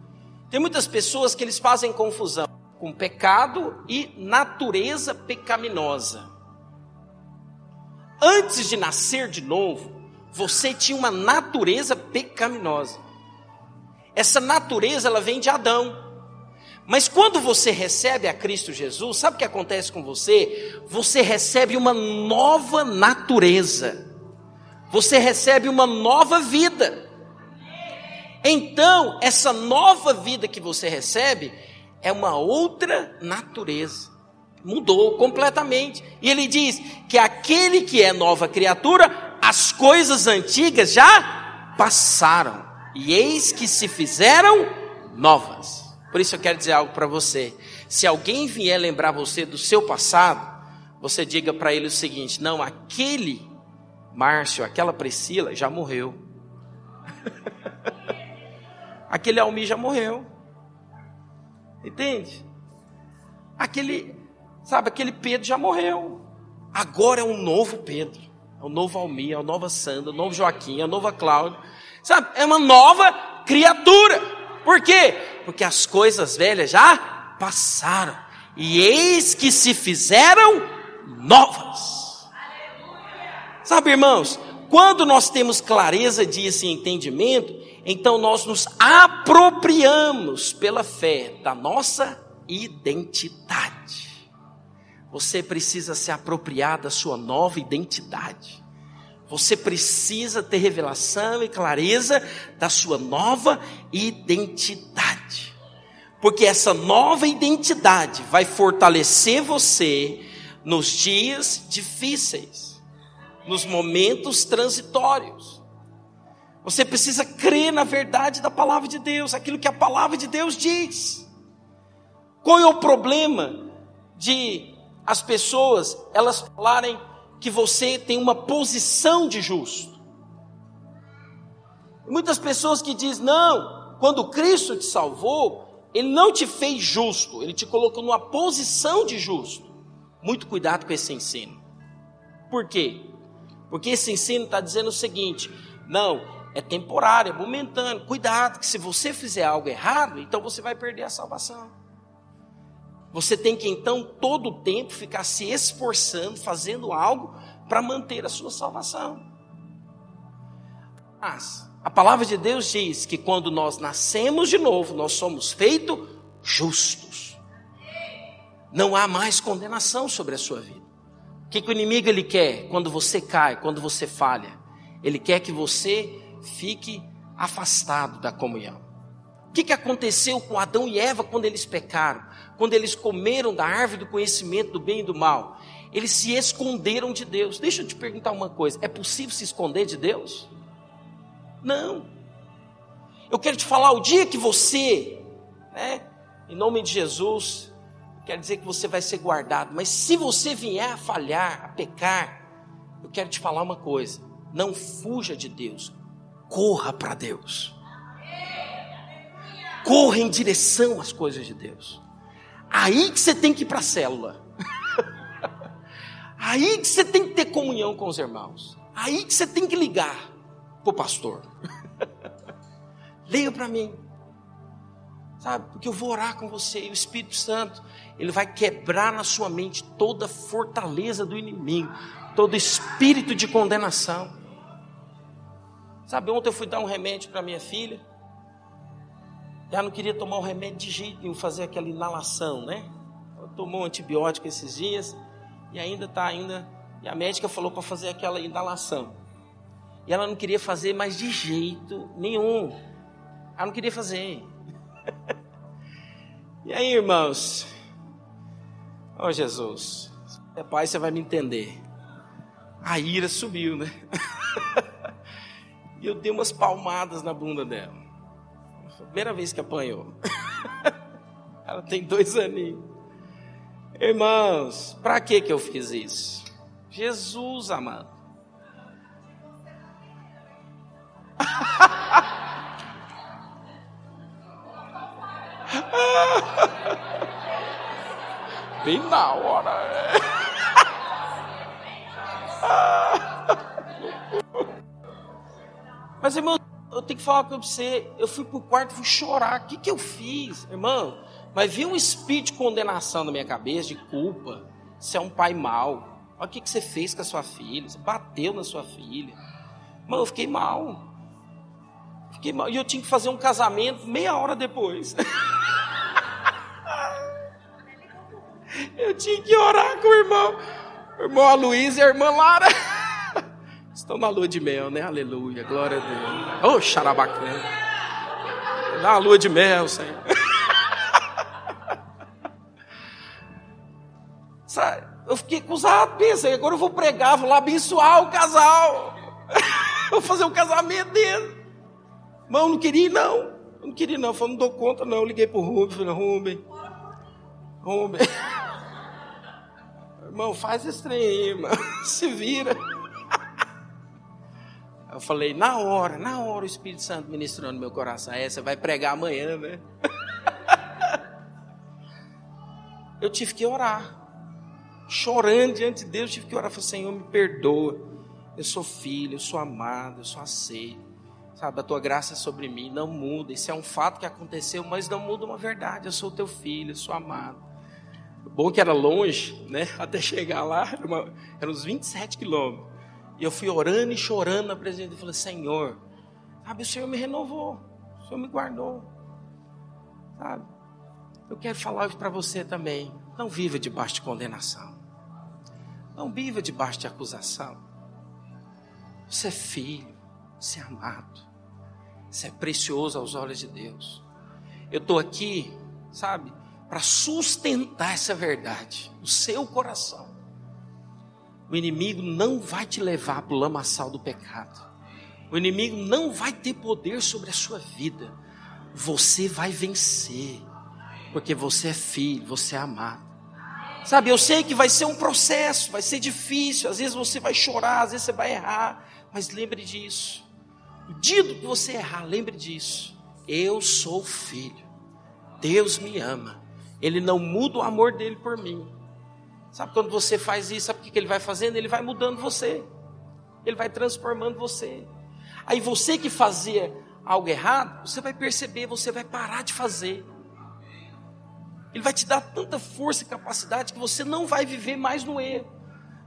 Tem muitas pessoas que eles fazem confusão com pecado e natureza pecaminosa. Antes de nascer de novo, você tinha uma natureza pecaminosa. Essa natureza ela vem de Adão. Mas quando você recebe a Cristo Jesus, sabe o que acontece com você? Você recebe uma nova natureza. Você recebe uma nova vida. Então, essa nova vida que você recebe é uma outra natureza. Mudou completamente. E ele diz que aquele que é nova criatura, as coisas antigas já passaram, e eis que se fizeram novas. Por isso eu quero dizer algo para você. Se alguém vier lembrar você do seu passado, você diga para ele o seguinte: não, aquele Márcio, aquela Priscila já morreu. Aquele Almi já morreu. Entende? Aquele, sabe, aquele Pedro já morreu. Agora é um novo Pedro. É o um novo Almi, é um nova Sandra, é o novo Joaquim, é a nova Cláudia. Sabe, é uma nova criatura. Por quê? Porque as coisas velhas já passaram. E eis que se fizeram novas. Sabe, irmãos, quando nós temos clareza disso e entendimento, então nós nos apropriamos pela fé da nossa identidade. Você precisa se apropriar da sua nova identidade. Você precisa ter revelação e clareza da sua nova identidade. Porque essa nova identidade vai fortalecer você nos dias difíceis, nos momentos transitórios. Você precisa crer na verdade da palavra de Deus, aquilo que a palavra de Deus diz. Qual é o problema de as pessoas elas falarem que você tem uma posição de justo? Muitas pessoas que dizem, não, quando Cristo te salvou, Ele não te fez justo, Ele te colocou numa posição de justo. Muito cuidado com esse ensino. Por quê? Porque esse ensino está dizendo o seguinte: não, é temporário, é momentâneo. Cuidado, que se você fizer algo errado, então você vai perder a salvação. Você tem que então todo o tempo ficar se esforçando, fazendo algo para manter a sua salvação. Mas a palavra de Deus diz que quando nós nascemos de novo, nós somos feitos justos. Não há mais condenação sobre a sua vida. O que, que o inimigo ele quer quando você cai, quando você falha? Ele quer que você fique afastado da comunhão. O que, que aconteceu com Adão e Eva quando eles pecaram? Quando eles comeram da árvore do conhecimento do bem e do mal? Eles se esconderam de Deus. Deixa eu te perguntar uma coisa: é possível se esconder de Deus? Não. Eu quero te falar, o dia que você, né, em nome de Jesus, quer dizer que você vai ser guardado, mas se você vier a falhar, a pecar, eu quero te falar uma coisa: não fuja de Deus, corra para Deus. Corra em direção às coisas de Deus. Aí que você tem que ir para a célula. Aí que você tem que ter comunhão com os irmãos. Aí que você tem que ligar para o pastor. Leia para mim. Sabe? Porque eu vou orar com você e o Espírito Santo, ele vai quebrar na sua mente toda fortaleza do inimigo, todo espírito de condenação. Sabe, ontem eu fui dar um remédio para minha filha. Ela não queria tomar o remédio de jeito nenhum, fazer aquela inalação, né? Ela tomou um antibiótico esses dias e ainda está ainda. E a médica falou para fazer aquela inalação. E ela não queria fazer mais de jeito nenhum. Ela não queria fazer. e aí, irmãos? Oh, Jesus, é pai, você vai me entender. A ira subiu, né? e eu dei umas palmadas na bunda dela. Primeira vez que apanhou. Ela tem dois aninhos. Irmãos, para que que eu fiz isso? Jesus amado. Bem na hora. Mas, irmão, eu tenho que falar com você. Eu fui pro quarto, fui chorar. O que, que eu fiz, irmão? Mas vi um espírito de condenação na minha cabeça, de culpa. Você é um pai mau. Olha o que, que você fez com a sua filha. Você bateu na sua filha. Mano, eu fiquei mal. Fiquei mal. E eu tinha que fazer um casamento meia hora depois. eu tinha que orar com o irmão. O irmão Luiz e a irmã Lara. Estão na lua de mel, né? Aleluia, glória a Deus. Ô, oh, xarabacana. Dá uma lua de mel, Senhor. Sabe? Eu fiquei acusado, pensei, agora eu vou pregar, vou lá abençoar o casal. vou fazer o um casamento dele. Mão, não queria não. Eu não queria não. Eu falei, não dou conta, não. Eu liguei pro Rubem, falei, Rubem. Rubem. Irmão, faz esse trem aí, irmão. Se vira. Eu falei, na hora, na hora o Espírito Santo ministrou no meu coração. É, você vai pregar amanhã, né? Eu tive que orar. Chorando diante de Deus, tive que orar. Falei, Senhor, me perdoa. Eu sou filho, eu sou amado, eu sou aceito. Sabe, a tua graça é sobre mim, não muda. Isso é um fato que aconteceu, mas não muda uma verdade. Eu sou teu filho, eu sou amado. Bom que era longe, né? Até chegar lá, eram uns 27 quilômetros. E eu fui orando e chorando na presença dele. Falei, Senhor, sabe, o Senhor me renovou, o Senhor me guardou. Sabe? Eu quero falar para você também. Não viva debaixo de condenação. Não viva debaixo de acusação. Você é filho, você é amado. Você é precioso aos olhos de Deus. Eu estou aqui, sabe, para sustentar essa verdade no seu coração. O inimigo não vai te levar para o lamaçal do pecado. O inimigo não vai ter poder sobre a sua vida. Você vai vencer, porque você é filho, você é amado. Sabe, eu sei que vai ser um processo, vai ser difícil, às vezes você vai chorar, às vezes você vai errar, mas lembre disso. O dia que você errar, lembre disso. Eu sou filho. Deus me ama. Ele não muda o amor dele por mim. Sabe quando você faz isso, sabe o que ele vai fazendo? Ele vai mudando você. Ele vai transformando você. Aí você que fazia algo errado, você vai perceber, você vai parar de fazer. Ele vai te dar tanta força e capacidade que você não vai viver mais no erro.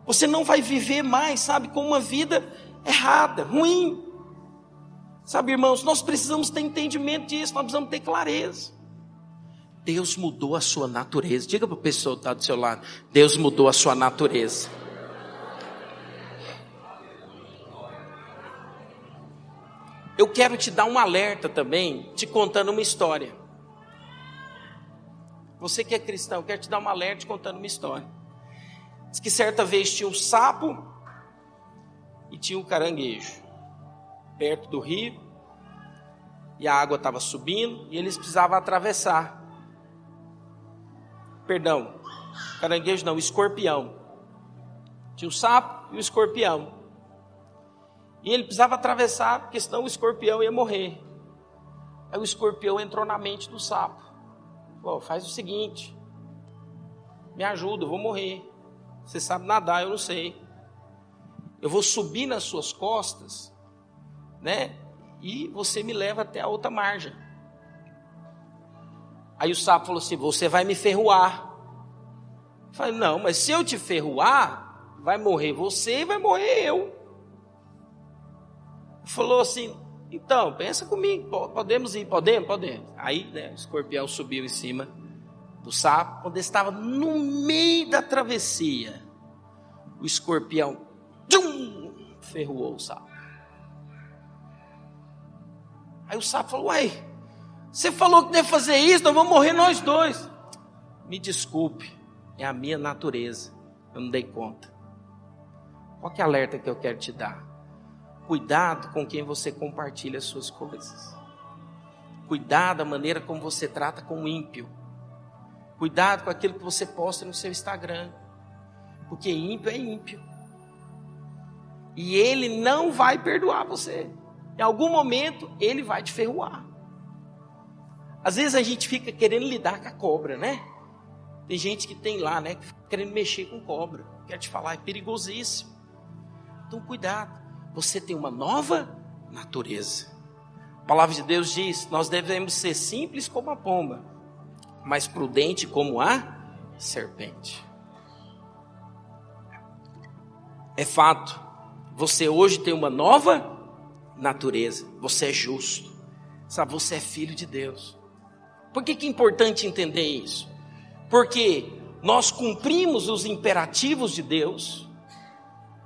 Você não vai viver mais, sabe, com uma vida errada, ruim. Sabe, irmãos, nós precisamos ter entendimento disso, nós precisamos ter clareza. Deus mudou a sua natureza. Diga para a pessoa que está do seu lado: Deus mudou a sua natureza. Eu quero te dar um alerta também, te contando uma história. Você que é cristão, eu quero te dar um alerta contando uma história. Diz que certa vez tinha um sapo e tinha um caranguejo perto do rio e a água estava subindo e eles precisavam atravessar perdão, caranguejo não, escorpião. Tinha o sapo e o escorpião. E ele precisava atravessar, porque senão o escorpião ia morrer. Aí o escorpião entrou na mente do sapo. Falou, faz o seguinte, me ajuda, eu vou morrer. Você sabe nadar, eu não sei. Eu vou subir nas suas costas, né? E você me leva até a outra margem. Aí o sapo falou assim: Você vai me ferroar. Eu falei: Não, mas se eu te ferroar, vai morrer você e vai morrer eu. Falou assim: Então, pensa comigo, podemos ir, podemos, podemos. Aí, né, o escorpião subiu em cima do sapo, quando estava no meio da travessia, o escorpião tchum, ferroou o sapo. Aí o sapo falou: Uai, você falou que deve fazer isso, nós vamos morrer nós dois. Me desculpe, é a minha natureza, eu não dei conta. Qual que é a alerta que eu quero te dar? Cuidado com quem você compartilha as suas coisas. Cuidado da maneira como você trata com o ímpio. Cuidado com aquilo que você posta no seu Instagram. Porque ímpio é ímpio. E ele não vai perdoar você. Em algum momento, ele vai te ferroar. Às vezes a gente fica querendo lidar com a cobra, né? Tem gente que tem lá, né? Querendo mexer com cobra. Quero te falar, é perigosíssimo. Então, cuidado. Você tem uma nova natureza. A palavra de Deus diz: nós devemos ser simples como a pomba, mas prudente como a serpente. É fato. Você hoje tem uma nova natureza. Você é justo. Sabe, você é filho de Deus. Por que, que é importante entender isso? Porque nós cumprimos os imperativos de Deus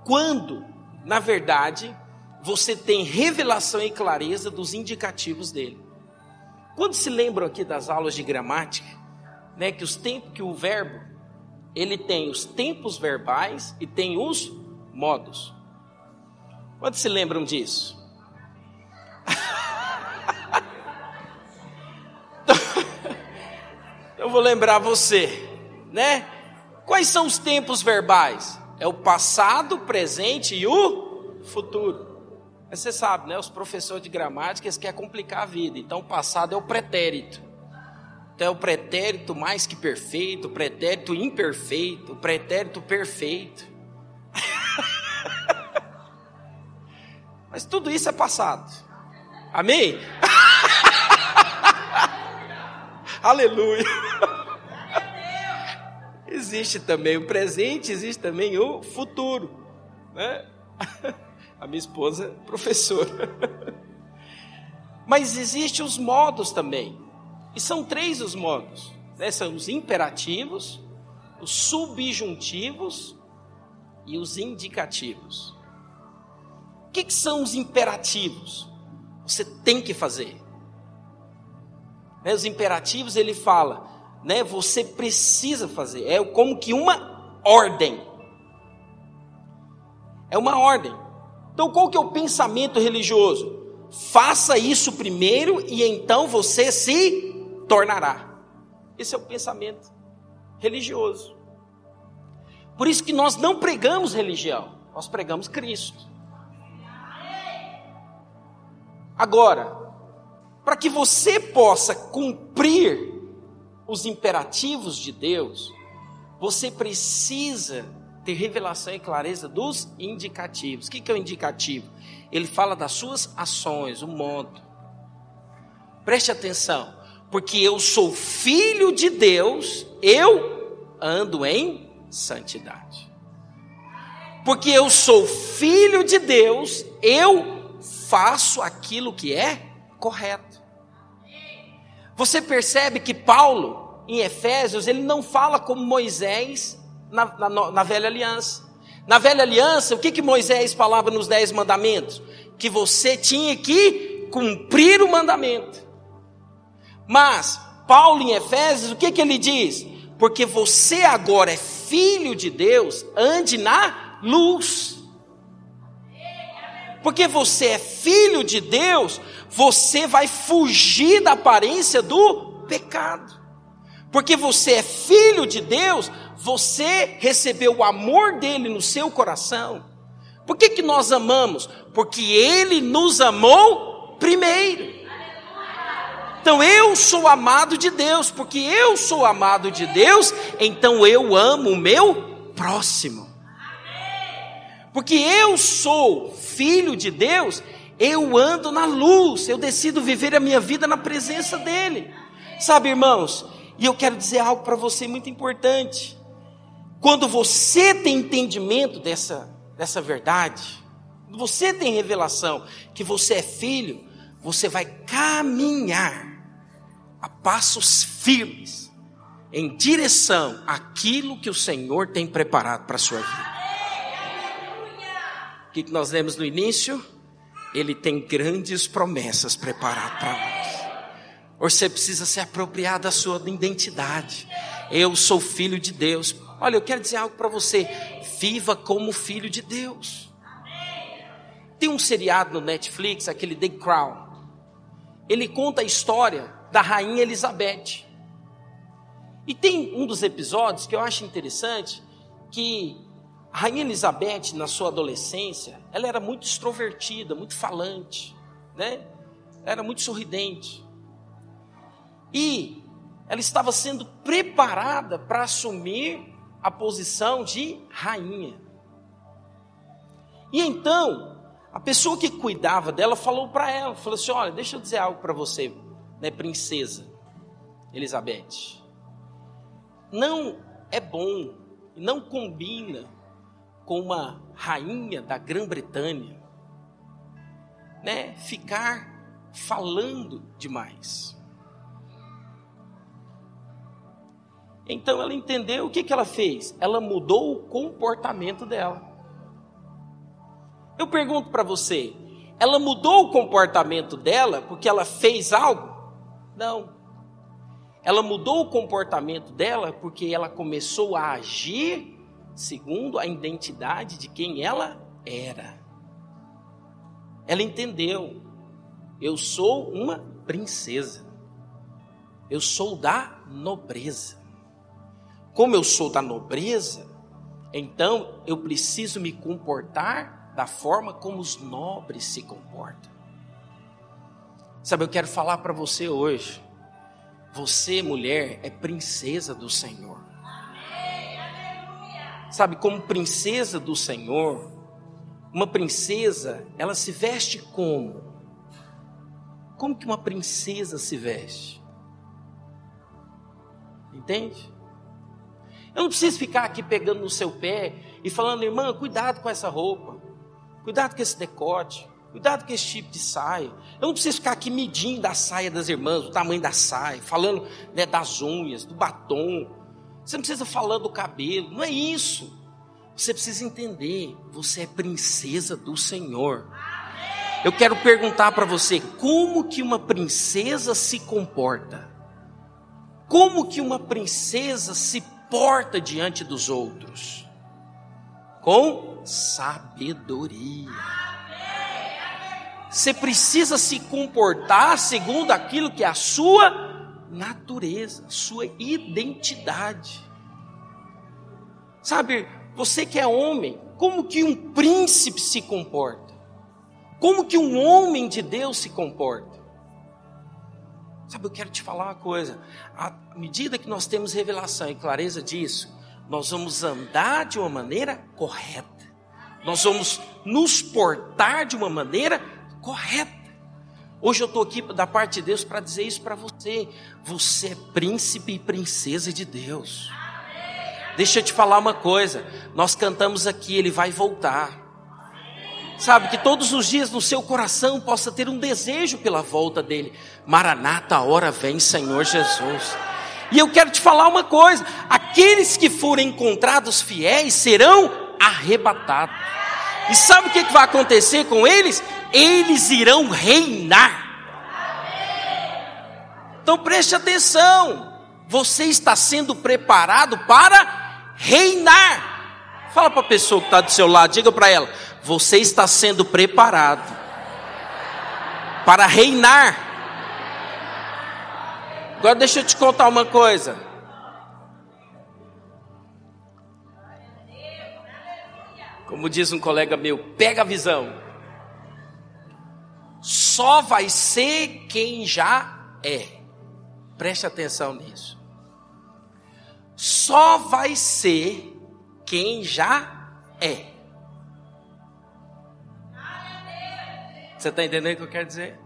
quando, na verdade, você tem revelação e clareza dos indicativos dele. Quando se lembram aqui das aulas de gramática, né, que os tempos que o verbo ele tem os tempos verbais e tem os modos. Quando se lembram disso? Eu vou lembrar você, né? Quais são os tempos verbais? É o passado, o presente e o futuro. Mas você sabe, né? Os professores de gramática eles querem complicar a vida. Então, o passado é o pretérito. Então, é o pretérito mais que perfeito, o pretérito imperfeito, o pretérito perfeito. Mas tudo isso é passado. Amém? Aleluia. existe também o presente, existe também o futuro. Né? A minha esposa é professora. Mas existem os modos também. E são três os modos. Né? São os imperativos, os subjuntivos e os indicativos. O que, que são os imperativos? Você tem que fazer. Né, os imperativos ele fala, né, você precisa fazer, é como que uma ordem. É uma ordem. Então qual que é o pensamento religioso? Faça isso primeiro e então você se tornará. Esse é o pensamento religioso. Por isso que nós não pregamos religião, nós pregamos Cristo. Agora, para que você possa cumprir os imperativos de Deus, você precisa ter revelação e clareza dos indicativos. O que é o indicativo? Ele fala das suas ações, o modo. Preste atenção, porque eu sou filho de Deus, eu ando em santidade. Porque eu sou filho de Deus, eu faço aquilo que é correto. Você percebe que Paulo, em Efésios, ele não fala como Moisés na, na, na velha aliança. Na velha aliança, o que, que Moisés falava nos dez mandamentos? Que você tinha que cumprir o mandamento. Mas, Paulo em Efésios, o que, que ele diz? Porque você agora é filho de Deus, ande na luz. Porque você é filho de Deus, você vai fugir da aparência do pecado. Porque você é filho de Deus, você recebeu o amor dele no seu coração. Por que, que nós amamos? Porque ele nos amou primeiro. Então eu sou amado de Deus, porque eu sou amado de Deus, então eu amo o meu próximo. Porque eu sou filho de Deus, eu ando na luz, eu decido viver a minha vida na presença dEle. Sabe, irmãos, e eu quero dizer algo para você muito importante. Quando você tem entendimento dessa, dessa verdade, você tem revelação que você é filho, você vai caminhar a passos firmes em direção àquilo que o Senhor tem preparado para a sua vida. O que nós lemos no início? Ele tem grandes promessas preparadas para nós. Você precisa se apropriar da sua identidade. Eu sou filho de Deus. Olha, eu quero dizer algo para você. Viva como filho de Deus. Tem um seriado no Netflix, aquele The Crown. Ele conta a história da rainha Elizabeth. E tem um dos episódios que eu acho interessante, que a rainha Elizabeth, na sua adolescência, ela era muito extrovertida, muito falante, né? Era muito sorridente. E ela estava sendo preparada para assumir a posição de rainha. E então, a pessoa que cuidava dela falou para ela, falou assim: "Olha, deixa eu dizer algo para você, né, princesa Elizabeth. Não é bom, não combina com uma rainha da Grã-Bretanha, né, ficar falando demais. Então ela entendeu o que, que ela fez? Ela mudou o comportamento dela. Eu pergunto para você, ela mudou o comportamento dela porque ela fez algo? Não. Ela mudou o comportamento dela porque ela começou a agir segundo a identidade de quem ela era. Ela entendeu: eu sou uma princesa, eu sou da nobreza. Como eu sou da nobreza, então eu preciso me comportar da forma como os nobres se comportam. Sabe, eu quero falar para você hoje. Você, mulher, é princesa do Senhor. Sabe, como princesa do Senhor, uma princesa, ela se veste como? Como que uma princesa se veste? Entende? Eu não preciso ficar aqui pegando no seu pé e falando, irmã, cuidado com essa roupa, cuidado com esse decote, Cuidado com esse tipo de saia. Eu não preciso ficar aqui medindo a saia das irmãs, o tamanho da saia, falando né, das unhas, do batom. Você não precisa falar do cabelo, não é isso. Você precisa entender, você é princesa do Senhor. Eu quero perguntar para você, como que uma princesa se comporta? Como que uma princesa se porta diante dos outros? Com sabedoria. Você precisa se comportar segundo aquilo que é a sua natureza, sua identidade. Sabe, você que é homem, como que um príncipe se comporta? Como que um homem de Deus se comporta? Sabe, eu quero te falar uma coisa. À medida que nós temos revelação e clareza disso, nós vamos andar de uma maneira correta. Nós vamos nos portar de uma maneira correta. Hoje eu estou aqui da parte de Deus para dizer isso para você. Você é príncipe e princesa de Deus. Deixa eu te falar uma coisa. Nós cantamos aqui, Ele vai voltar. Sabe, que todos os dias no seu coração possa ter um desejo pela volta dele. Maranata, a hora vem, Senhor Jesus. E eu quero te falar uma coisa: aqueles que forem encontrados fiéis serão arrebatados. E sabe o que vai acontecer com eles? eles irão reinar. Então preste atenção, você está sendo preparado para reinar. Fala para a pessoa que está do seu lado, diga para ela: você está sendo preparado para reinar. Agora deixa eu te contar uma coisa. Como diz um colega meu, pega a visão só vai ser quem já é. Preste atenção nisso. Só vai ser quem já é. Você está entendendo o que eu quero dizer?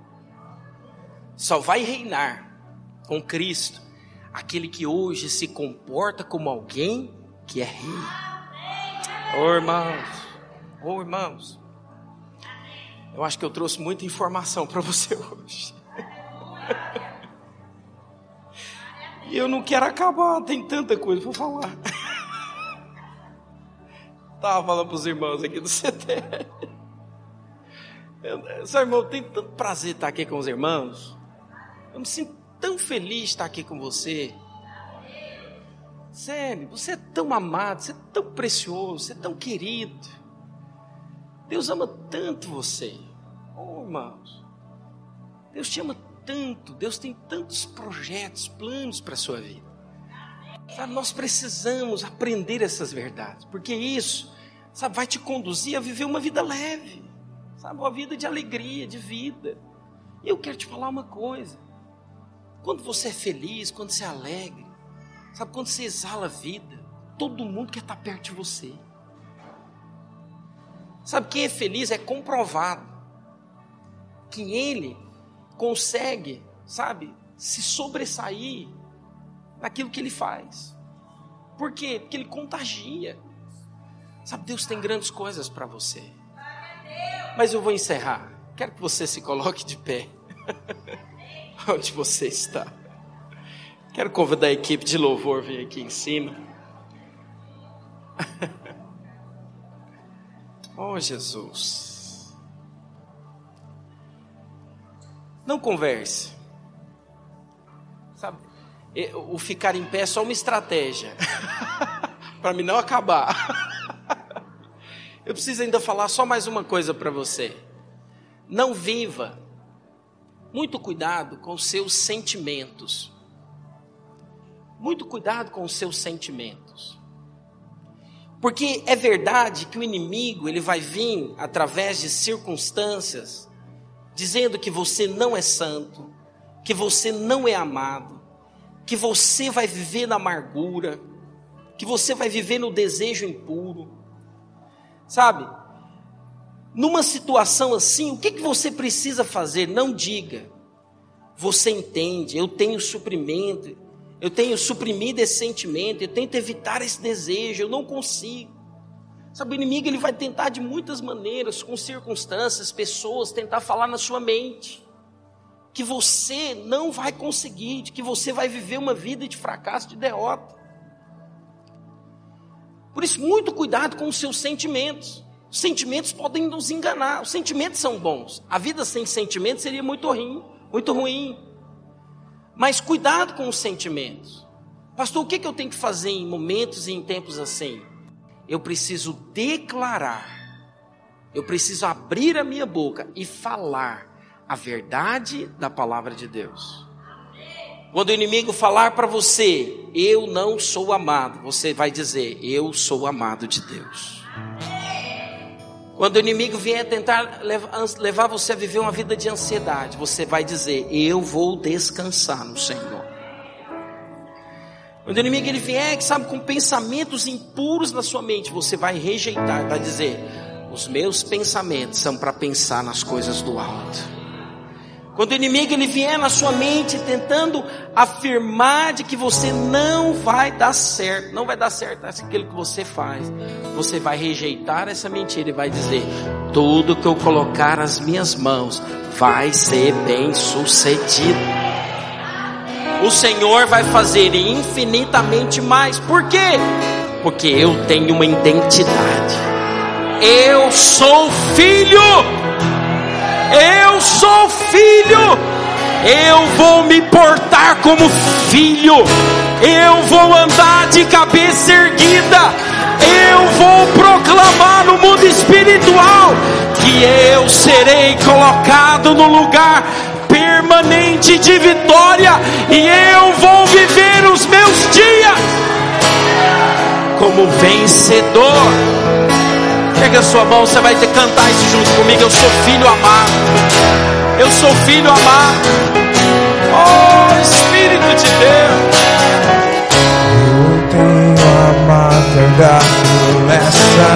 Só vai reinar com Cristo aquele que hoje se comporta como alguém que é rei. Oh irmãos, oh irmãos. Eu acho que eu trouxe muita informação para você hoje. E eu não quero acabar, tem tanta coisa para falar. Estava falando para os irmãos aqui do CT. Seu irmão, tem tanto prazer estar aqui com os irmãos. Eu me sinto tão feliz de estar aqui com você. Sério, você é tão amado, você é tão precioso, você é tão querido. Deus ama tanto você. Oh, irmãos. Deus te ama tanto. Deus tem tantos projetos, planos para a sua vida. Sabe, nós precisamos aprender essas verdades, porque isso, sabe, vai te conduzir a viver uma vida leve, sabe, uma vida de alegria, de vida. E eu quero te falar uma coisa: quando você é feliz, quando você é alegre, sabe, quando você exala a vida, todo mundo quer estar perto de você. Sabe, quem é feliz é comprovado que ele consegue, sabe, se sobressair naquilo que ele faz. Por quê? Porque ele contagia. Sabe, Deus tem grandes coisas para você. Mas eu vou encerrar. Quero que você se coloque de pé. Onde você está. Quero convidar a equipe de louvor a vir aqui em cima. oh, Jesus. Não converse. Sabe, o ficar em pé é só uma estratégia. para mim não acabar. Eu preciso ainda falar só mais uma coisa para você. Não viva. Muito cuidado com os seus sentimentos. Muito cuidado com os seus sentimentos. Porque é verdade que o inimigo, ele vai vir através de circunstâncias dizendo que você não é santo, que você não é amado, que você vai viver na amargura, que você vai viver no desejo impuro. Sabe? Numa situação assim, o que, que você precisa fazer? Não diga. Você entende, eu tenho suprimento, eu tenho suprimido esse sentimento, eu tento evitar esse desejo, eu não consigo. Sabe, o inimigo ele vai tentar de muitas maneiras, com circunstâncias, pessoas, tentar falar na sua mente que você não vai conseguir, que você vai viver uma vida de fracasso, de derrota. Por isso, muito cuidado com os seus sentimentos. Os sentimentos podem nos enganar. Os sentimentos são bons. A vida sem sentimentos seria muito ruim, muito ruim. Mas cuidado com os sentimentos. Pastor, o que, eu tenho que fazer em momentos e em tempos assim? Eu preciso declarar, eu preciso abrir a minha boca e falar a verdade da palavra de Deus. Quando o inimigo falar para você, eu não sou amado, você vai dizer, eu sou amado de Deus. Quando o inimigo vier tentar levar você a viver uma vida de ansiedade, você vai dizer: Eu vou descansar no Senhor. Quando o inimigo ele vier, sabe, com pensamentos impuros na sua mente, você vai rejeitar, vai dizer: Os meus pensamentos são para pensar nas coisas do alto. Quando o inimigo ele vier na sua mente tentando afirmar de que você não vai dar certo, não vai dar certo aquilo que você faz, você vai rejeitar essa mentira e vai dizer: tudo que eu colocar as minhas mãos vai ser bem sucedido. O Senhor vai fazer infinitamente mais. Por quê? Porque eu tenho uma identidade. Eu sou filho eu sou filho. Eu vou me portar como filho. Eu vou andar de cabeça erguida. Eu vou proclamar no mundo espiritual que eu serei colocado no lugar permanente de vitória e eu vou viver os meus dias como vencedor. Pega a sua mão, você vai ter que cantar isso junto comigo. Eu sou filho amado. Eu sou filho amado. Oh, Espírito de Deus. Eu tenho a marca da promessa.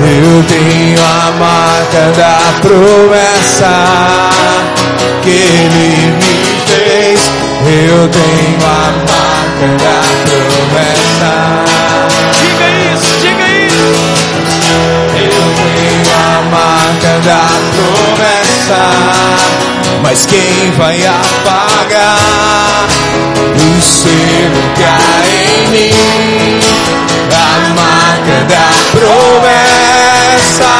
Eu tenho a marca da promessa que Ele me fez. Eu tenho a marca da promessa. da promessa, mas quem vai apagar o selo que há em mim? A marca da promessa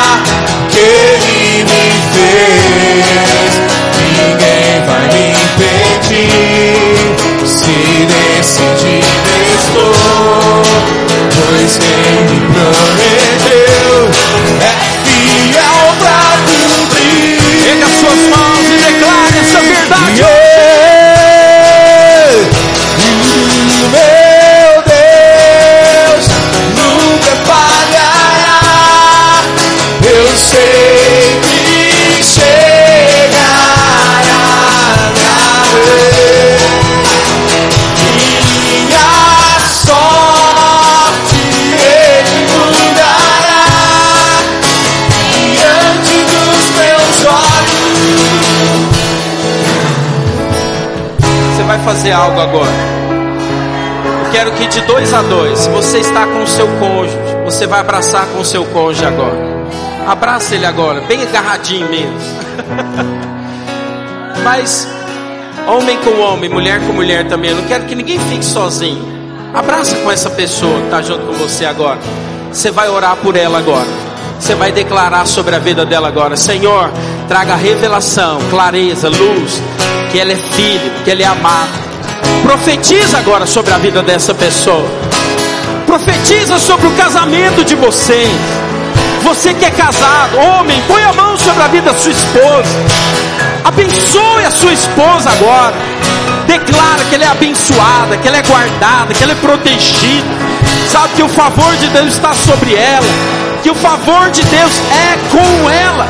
que Ele me fez, ninguém vai me impedir se decidir estou, pois quem me prometeu é fazer algo agora. Eu quero que de dois a dois, você está com o seu cônjuge, você vai abraçar com o seu cônjuge agora. Abraça ele agora, bem agarradinho mesmo. Mas homem com homem, mulher com mulher também. Eu não quero que ninguém fique sozinho. Abraça com essa pessoa que está junto com você agora. Você vai orar por ela agora. Você vai declarar sobre a vida dela agora. Senhor, traga revelação, clareza, luz. Que ela é filha, que ela é amada. Profetiza agora sobre a vida dessa pessoa. Profetiza sobre o casamento de vocês. Você que é casado, homem, põe a mão sobre a vida da sua esposa. Abençoe a sua esposa agora. Declara que ela é abençoada, que ela é guardada, que ela é protegida. Sabe que o favor de Deus está sobre ela. Que o favor de Deus é com ela.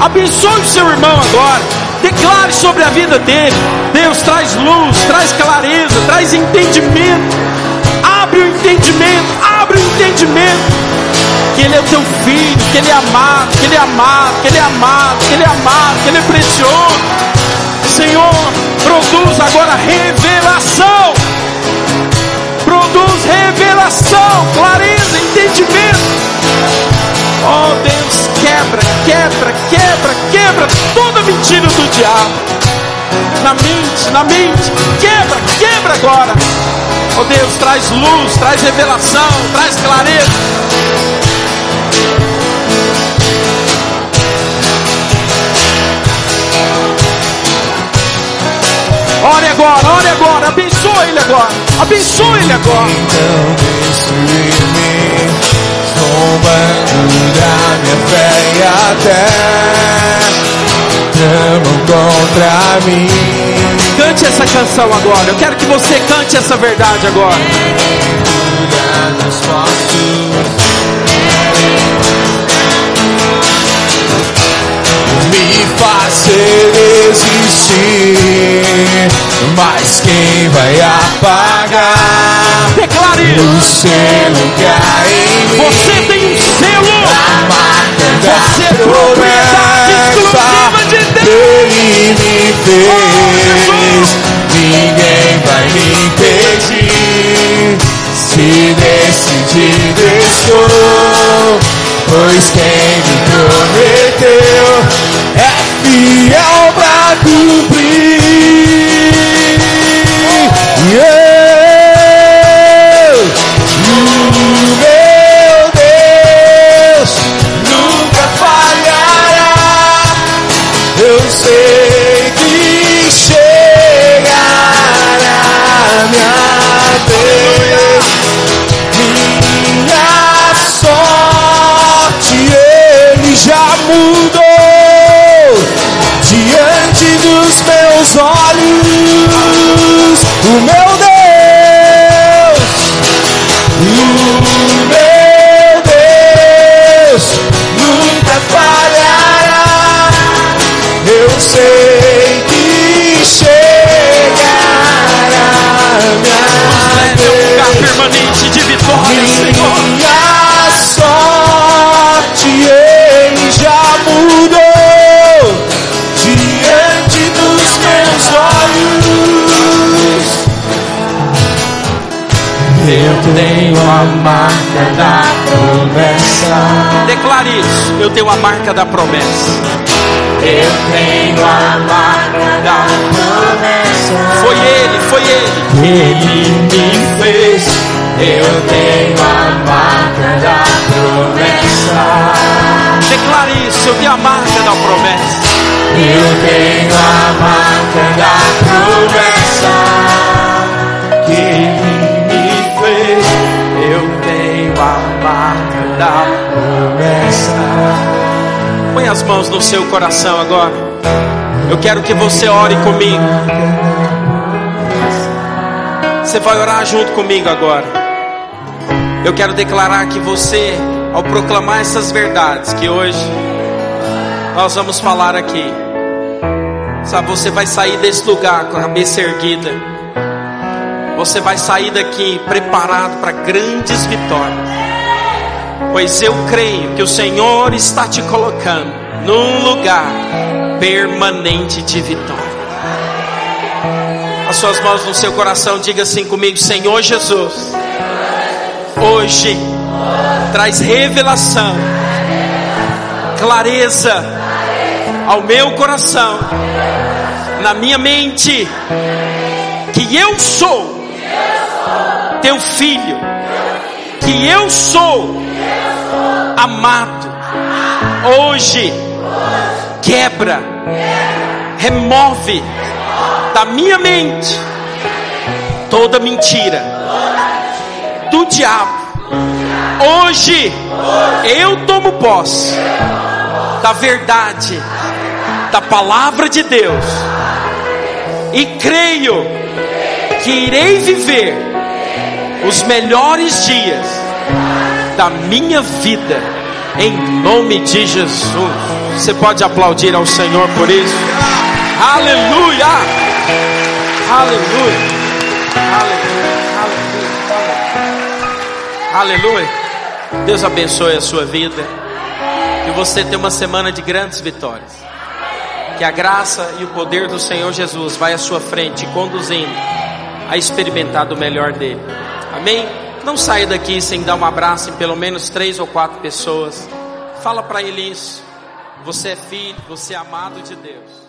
Abençoe o seu irmão agora. Declare sobre a vida dele. Deus traz luz, traz clareza, traz entendimento. Abre o entendimento, abre o entendimento que Ele é o teu filho, que Ele é amado, que Ele é amado, que Ele é amado, que Ele é amado, que Ele é precioso. Senhor, produz agora revelação. Produz revelação, clareza, entendimento. Oh Deus, quebra, quebra, quebra, quebra toda mentira do diabo. Na mente, na mente, quebra, quebra agora. Oh Deus, traz luz, traz revelação, traz clareza. Ore agora, ore agora, abençoa ele agora, abençoa ele agora. Zombando da minha fé e até tramam contra mim. Cante essa canção agora, eu quero que você cante essa verdade agora. Me fazer existir, mas quem vai apagar Declare o selo mim? Você tem um selo. Você é propriedade exclusiva de Deus. Ele me fez. Ninguém vai me impedir. Se decidido estou, pois quem me prometeu é fiel Eu tenho a marca da promessa. Declare isso. Eu tenho a marca da promessa. Eu tenho a marca da promessa. Foi ele, foi ele. Ele me fez. Eu tenho a marca da promessa. Declare isso, eu tenho a marca da promessa. Eu tenho a marca da promessa. Põe as mãos no seu coração agora. Eu quero que você ore comigo. Você vai orar junto comigo agora. Eu quero declarar que você, ao proclamar essas verdades que hoje nós vamos falar aqui, sabe, você vai sair desse lugar com a cabeça erguida. Você vai sair daqui preparado para grandes vitórias. Pois eu creio que o Senhor está te colocando num lugar permanente de vitória. As suas mãos no seu coração, diga assim comigo: Senhor Jesus, hoje traz revelação, clareza ao meu coração, na minha mente, que eu sou teu filho, que eu sou amado. Hoje, quebra, remove da minha mente toda mentira do diabo. Hoje, eu tomo posse da verdade, da palavra de Deus, e creio que irei viver os melhores dias da minha vida, em nome de Jesus. Você pode aplaudir ao Senhor por isso? Aleluia! Aleluia! Aleluia! Aleluia! Deus abençoe a sua vida. Que você tenha uma semana de grandes vitórias. Que a graça e o poder do Senhor Jesus vai à sua frente, conduzindo a experimentar do melhor dele. Amém? Não saia daqui sem dar um abraço em pelo menos três ou quatro pessoas. Fala para ele isso. Você é filho, você é amado de Deus.